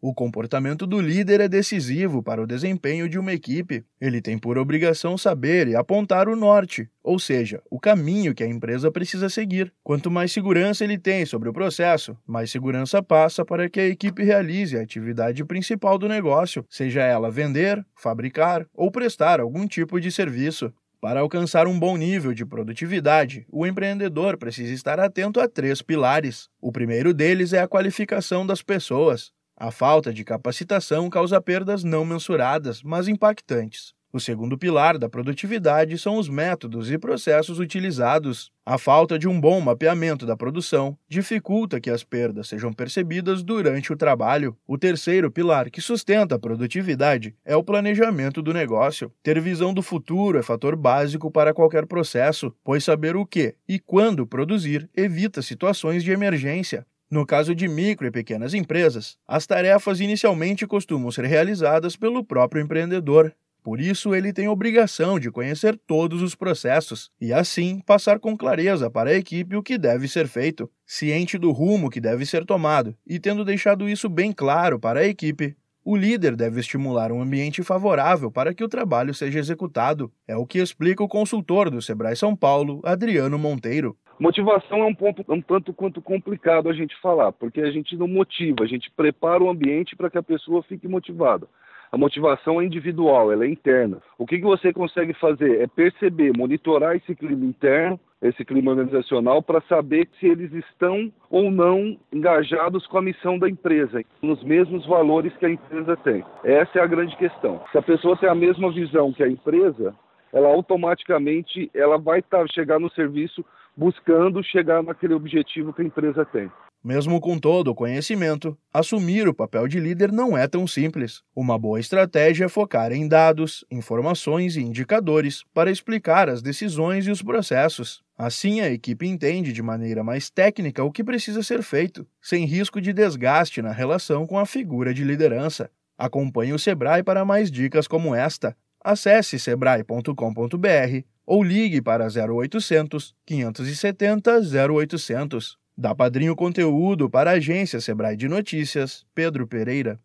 O comportamento do líder é decisivo para o desempenho de uma equipe. Ele tem por obrigação saber e apontar o norte, ou seja, o caminho que a empresa precisa seguir. Quanto mais segurança ele tem sobre o processo, mais segurança passa para que a equipe realize a atividade principal do negócio, seja ela vender, fabricar ou prestar algum tipo de serviço. Para alcançar um bom nível de produtividade, o empreendedor precisa estar atento a três pilares. O primeiro deles é a qualificação das pessoas. A falta de capacitação causa perdas não mensuradas, mas impactantes. O segundo pilar da produtividade são os métodos e processos utilizados. A falta de um bom mapeamento da produção dificulta que as perdas sejam percebidas durante o trabalho. O terceiro pilar que sustenta a produtividade é o planejamento do negócio. Ter visão do futuro é fator básico para qualquer processo, pois saber o que e quando produzir evita situações de emergência. No caso de micro e pequenas empresas, as tarefas inicialmente costumam ser realizadas pelo próprio empreendedor. Por isso, ele tem obrigação de conhecer todos os processos e, assim, passar com clareza para a equipe o que deve ser feito, ciente do rumo que deve ser tomado e tendo deixado isso bem claro para a equipe. O líder deve estimular um ambiente favorável para que o trabalho seja executado. É o que explica o consultor do Sebrae São Paulo, Adriano Monteiro. Motivação é um ponto um tanto quanto complicado a gente falar, porque a gente não motiva, a gente prepara o ambiente para que a pessoa fique motivada. A motivação é individual, ela é interna. O que, que você consegue fazer é perceber, monitorar esse clima interno, esse clima organizacional, para saber se eles estão ou não engajados com a missão da empresa, nos mesmos valores que a empresa tem. Essa é a grande questão. Se a pessoa tem a mesma visão que a empresa, ela automaticamente ela vai tá, chegar no serviço buscando chegar naquele objetivo que a empresa tem. Mesmo com todo o conhecimento, assumir o papel de líder não é tão simples. Uma boa estratégia é focar em dados, informações e indicadores para explicar as decisões e os processos. Assim, a equipe entende de maneira mais técnica o que precisa ser feito, sem risco de desgaste na relação com a figura de liderança. Acompanhe o Sebrae para mais dicas como esta. Acesse sebrae.com.br ou ligue para 0800 570 0800. Da Padrinho Conteúdo para a agência Sebrae de Notícias, Pedro Pereira.